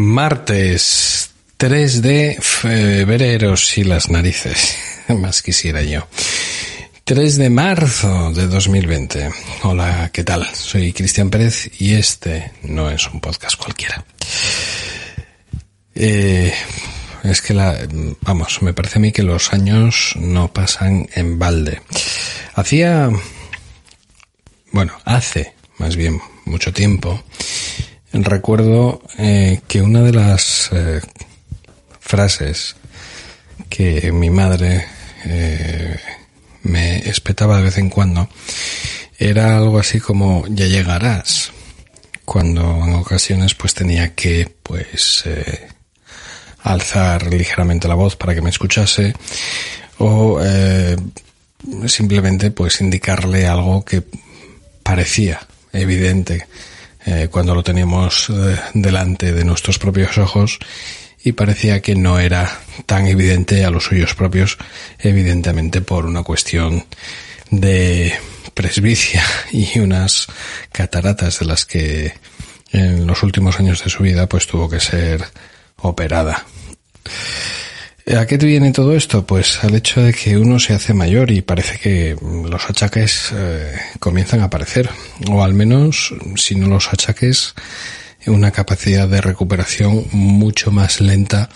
Martes 3 de febrero, si las narices, más quisiera yo. 3 de marzo de 2020. Hola, ¿qué tal? Soy Cristian Pérez y este no es un podcast cualquiera. Eh, es que la, vamos, me parece a mí que los años no pasan en balde. Hacía, bueno, hace más bien mucho tiempo, recuerdo eh, que una de las eh, frases que mi madre eh, me espetaba de vez en cuando era algo así como ya llegarás cuando en ocasiones pues tenía que pues alzar ligeramente la voz para que me escuchase o simplemente pues indicarle algo que parecía evidente eh, cuando lo teníamos eh, delante de nuestros propios ojos y parecía que no era tan evidente a los suyos propios, evidentemente por una cuestión de presbicia y unas cataratas de las que en los últimos años de su vida pues tuvo que ser operada. ¿A qué viene todo esto? Pues al hecho de que uno se hace mayor y parece que los achaques eh, comienzan a aparecer, o al menos, si no los achaques, una capacidad de recuperación mucho más lenta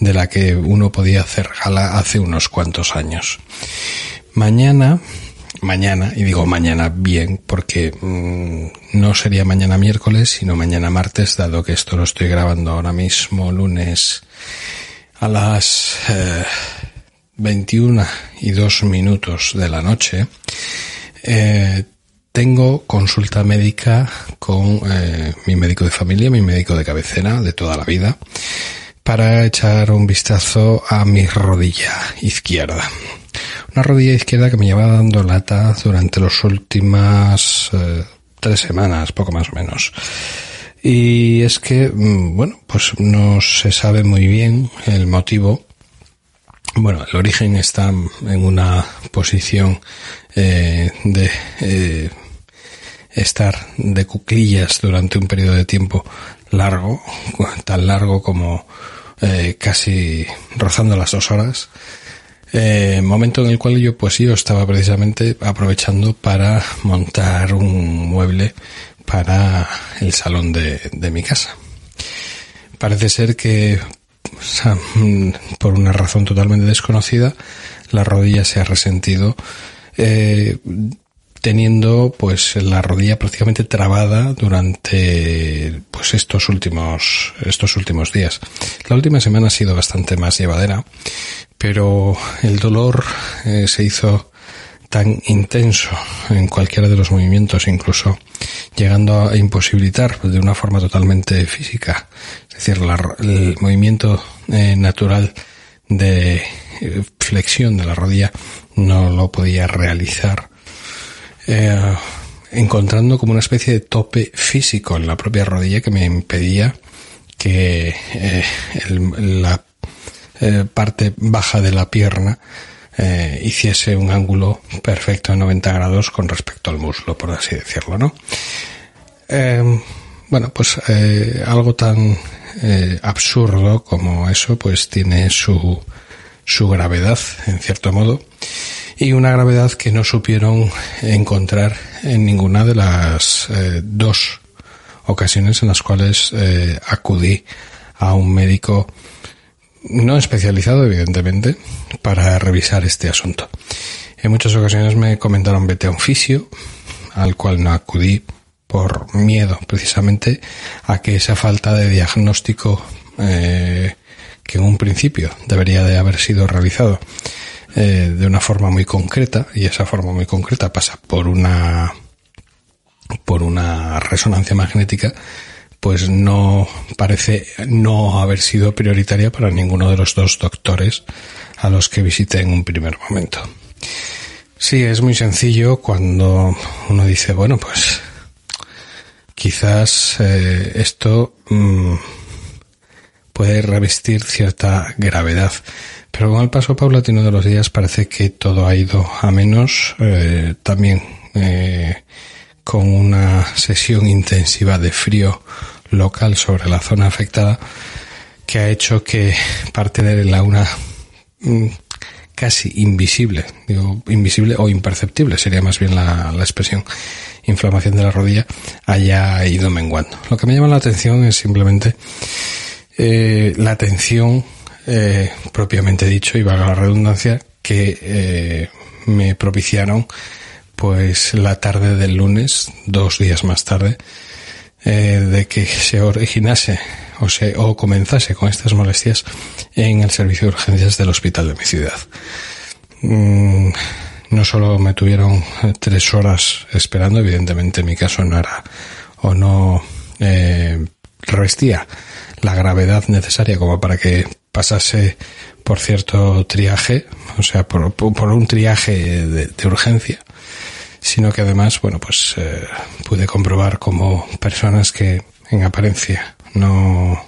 de la que uno podía hacer gala hace unos cuantos años. Mañana, mañana, y digo mañana bien, porque mm, no sería mañana miércoles, sino mañana martes, dado que esto lo estoy grabando ahora mismo lunes a las 21 eh, y 2 minutos de la noche, eh, tengo consulta médica con eh, mi médico de familia, mi médico de cabecera de toda la vida, para echar un vistazo a mi rodilla izquierda. Una rodilla izquierda que me lleva dando lata durante las últimas tres semanas, poco más o menos. Y es que, mm, bueno, pues no se sabe muy bien el motivo. Bueno, el origen está en una posición eh, de eh, estar de cuclillas durante un periodo de tiempo largo, tan largo como eh, casi rozando las dos horas. momento en el cual yo pues yo estaba precisamente aprovechando para montar un mueble para el salón de, mi casa. Parece ser que por una razón totalmente desconocida la rodilla se ha resentido eh, teniendo pues la rodilla prácticamente trabada durante pues estos últimos estos últimos días. La última semana ha sido bastante más llevadera, pero el dolor eh, se hizo tan intenso en cualquiera de los movimientos, incluso llegando a imposibilitar de una forma totalmente física, es decir, el movimiento eh, natural de eh, flexión de la rodilla no lo podía realizar, eh, encontrando como una especie de tope físico en la propia rodilla que me impedía que la parte baja de la pierna eh, hiciese un ángulo perfecto de 90 grados con respecto al muslo, por así decirlo, ¿no? Em, bueno, pues eh, algo tan eh, absurdo como eso, pues tiene su, su gravedad, en cierto modo, y una gravedad que no supieron encontrar en ninguna de las dos ocasiones en las cuales acudí a un médico no especializado, evidentemente, para revisar este asunto. En muchas ocasiones me comentaron vete a un fisio, al cual no acudí por miedo precisamente a que esa falta de diagnóstico eh, que en un principio debería de haber sido realizado eh, de una forma muy concreta y esa forma muy concreta pasa por una por una resonancia magnética pues no parece no haber sido prioritaria para ninguno de los dos doctores a los que visité en un primer momento. Sí, es muy sencillo cuando uno dice, bueno, pues quizás eh, esto mm, puede revestir cierta gravedad, pero con el paso paulatino de los días parece que todo ha ido a menos. Eh, también eh, con una sesión intensiva de frío local sobre la zona afectada que ha hecho que parte de la una mm, casi invisible, digo invisible o imperceptible sería más bien la, expresión, inflamación de la rodilla haya ido menguando. Lo que me llama la atención es simplemente eh, la atención eh, propiamente dicho y valga la redundancia que eh, me propiciaron pues la tarde del lunes, dos días más tarde, de que se originase o, se, o comenzase con estas molestias en el servicio de urgencias del hospital de mi ciudad. Mm, no solo me tuvieron tres horas esperando, evidentemente en mi caso no era o no eh, revestía la gravedad necesaria como para que pasase por cierto triaje, o sea, por, un triaje de, urgencia, sino que además, bueno, pues eh, pude comprobar como personas que en apariencia no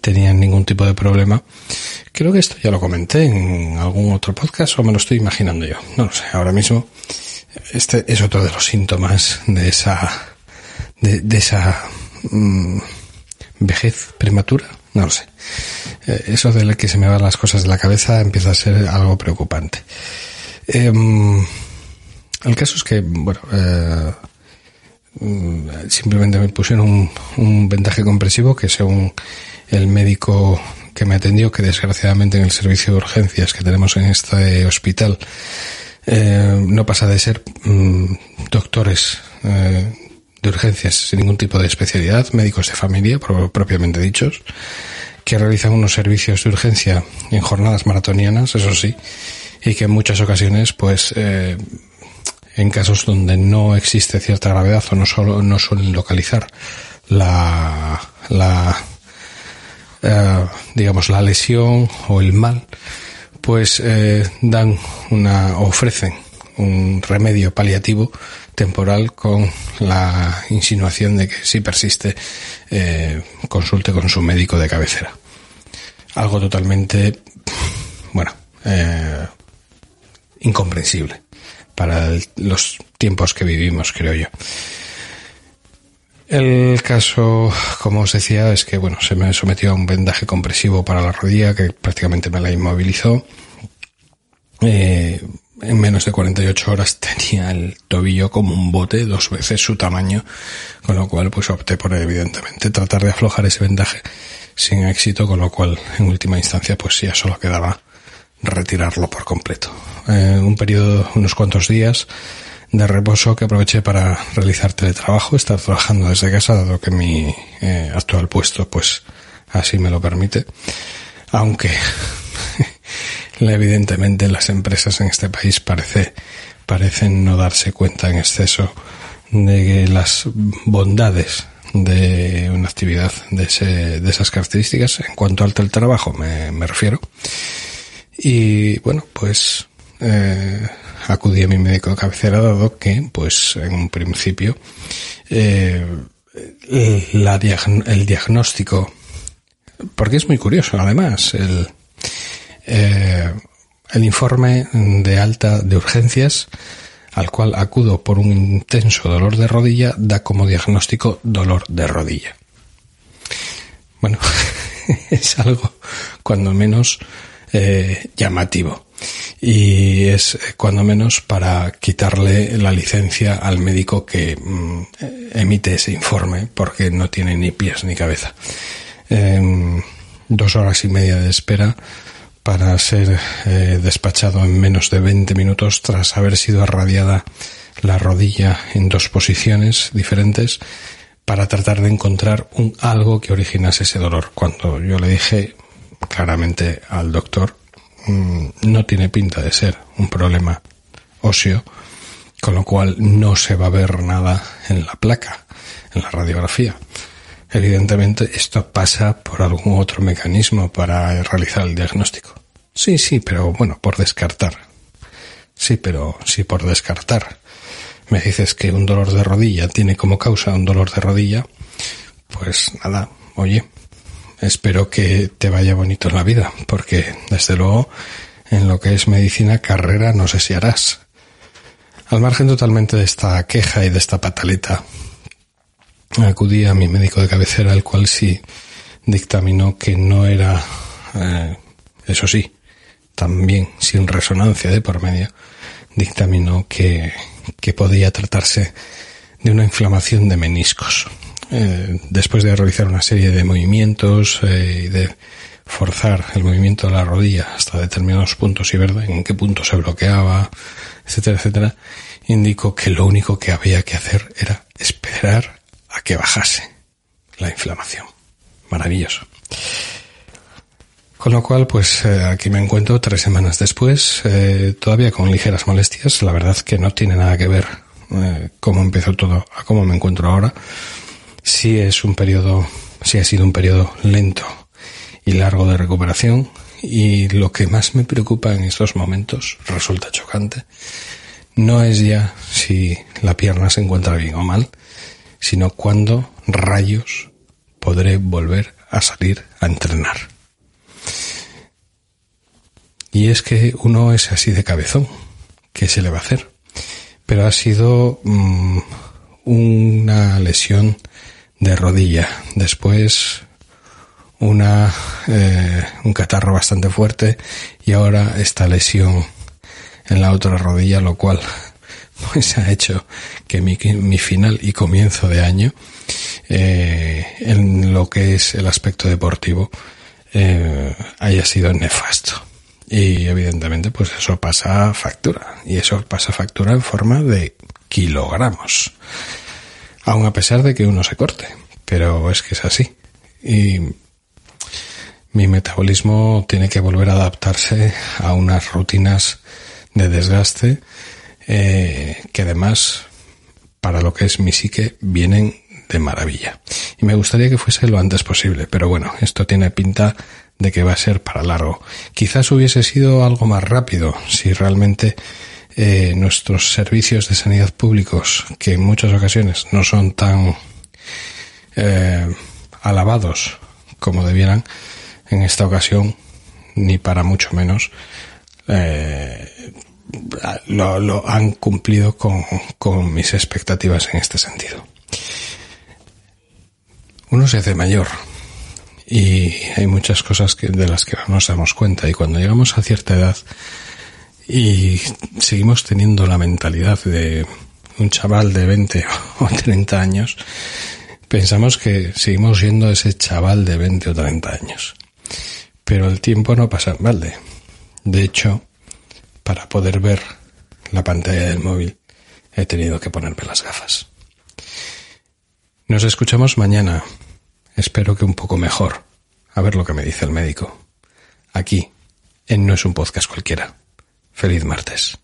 tenían ningún tipo de problema. Creo que esto ya lo comenté en algún otro podcast o me lo estoy imaginando yo. No lo sé, ahora mismo este es otro de los síntomas de esa de, esa mm, vejez prematura. No lo sé. Eh, eso de que se me van las cosas de la cabeza empieza a ser algo preocupante. Em, el caso es que, bueno, eh, simplemente me pusieron un, un vendaje compresivo que según el médico que me atendió, que desgraciadamente en el servicio de urgencias que tenemos en este hospital eh, no pasa de ser mm, doctores eh, de urgencias sin ningún tipo de especialidad, médicos de familia propiamente dichos, que realizan unos servicios de urgencia en jornadas maratonianas, eso sí, y que en muchas ocasiones pues eh, en casos donde no existe cierta gravedad o no solo no suelen localizar la, la eh, digamos la lesión o el mal pues eh, dan una ofrecen un remedio paliativo temporal con la insinuación de que si persiste eh, consulte con su médico de cabecera. Algo totalmente bueno incomprensible para los tiempos que vivimos, creo yo. El caso, como os decía, es que bueno, se me sometió a un vendaje compresivo para la rodilla que prácticamente me la inmovilizó. Eh, en menos de 48 horas tenía el tobillo como un bote, dos veces su tamaño, con lo cual pues opté por evidentemente tratar de aflojar ese vendaje sin éxito, con lo cual en última instancia pues ya solo quedaba retirarlo por completo. Eh, un periodo, unos cuantos días de reposo que aproveché para realizar teletrabajo, estar trabajando desde casa, dado que mi eh, actual puesto, pues así me lo permite. Aunque evidentemente las empresas en este país parece, parecen no darse cuenta en exceso de las bondades de una actividad de, ese, de esas características en cuanto al teletrabajo me refiero y bueno, pues eh, acudí a mi médico de cabecera dado que, pues en un principio, eh, el diagnóstico, porque es muy curioso además, el, eh, el informe de alta de urgencias al cual acudo por un intenso dolor de rodilla da como diagnóstico dolor de rodilla. Bueno, es algo cuando menos eh, llamativo. Y es eh, cuando menos para quitarle la licencia al médico que mm, emite ese informe porque no tiene ni pies ni cabeza. Em, dos horas y media de espera para ser eh, despachado en menos de 20 minutos tras haber sido irradiada la rodilla en dos posiciones diferentes para tratar de encontrar un algo que originase ese dolor. Cuando yo le dije claramente al doctor, mm, no tiene pinta de ser un problema óseo, con lo cual no se va a ver nada en la placa, en la radiografía. Evidentemente esto pasa por algún otro mecanismo para realizar el diagnóstico. Sí, sí, pero bueno, por descartar. Sí, pero sí por descartar. Me dices que un dolor de rodilla tiene como causa un dolor de rodilla. Pues nada, oye, espero que te vaya bonito en la vida, porque desde luego en lo que es medicina carrera no sé si harás. Al margen totalmente de esta queja y de esta pataleta, acudí a mi médico de cabecera, el cual sí dictaminó que no era, eh, eso sí, también sin resonancia de por medio, dictaminó que, que podía tratarse de una inflamación de meniscos. Eh, después de realizar una serie de movimientos eh, y de forzar el movimiento de la rodilla hasta determinados puntos y ver en qué punto se bloqueaba, etcétera, etcétera, indicó que lo único que había que hacer era esperar a que bajase la inflamación. Maravilloso. Con lo cual, pues eh, aquí me encuentro tres semanas después, todavía con ligeras molestias. La verdad que no tiene nada que ver eh, cómo empezó todo a cómo me encuentro ahora. Sí es un periodo, sí ha sido un periodo lento y largo de recuperación. Y lo que más me preocupa en estos momentos, resulta chocante, no es ya si la pierna se encuentra bien o mal, sino cuándo rayos podré volver a salir a entrenar. Y es que uno es así de cabezón, ¿qué se le va a hacer? Pero ha sido mm, una lesión de rodilla, después una eh, un catarro bastante fuerte y ahora esta lesión en la otra rodilla, lo cual pues ha hecho que mi, mi final y comienzo de año eh, en lo que es el aspecto deportivo eh, haya sido nefasto. Y evidentemente pues eso pasa factura. Y eso pasa factura en forma de kilogramos. Aun a pesar de que uno se corte. Pero es que es así. Y mi metabolismo tiene que volver a adaptarse a unas rutinas de desgaste eh, que además para lo que es mi psique vienen de maravilla. Y me gustaría que fuese lo antes posible, pero bueno, esto tiene pinta de que va a ser para largo. Quizás hubiese sido algo más rápido si realmente eh, nuestros servicios de sanidad públicos, que en muchas ocasiones no son tan eh, alabados como debieran, en esta ocasión, ni para mucho menos, eh, lo, han cumplido con, mis expectativas en este sentido. Uno se hace mayor y hay muchas cosas de las que no nos damos cuenta y cuando llegamos a cierta edad y seguimos teniendo la mentalidad de un chaval de 20 o 30 años, pensamos que seguimos siendo ese chaval de 20 o 30 años. Pero el tiempo no pasa en balde. De hecho, para poder ver la pantalla del móvil he tenido que ponerme las gafas. Nos escuchamos mañana. Espero que un poco mejor. A ver lo que me dice el médico. Aquí, en No es un podcast cualquiera. Feliz martes.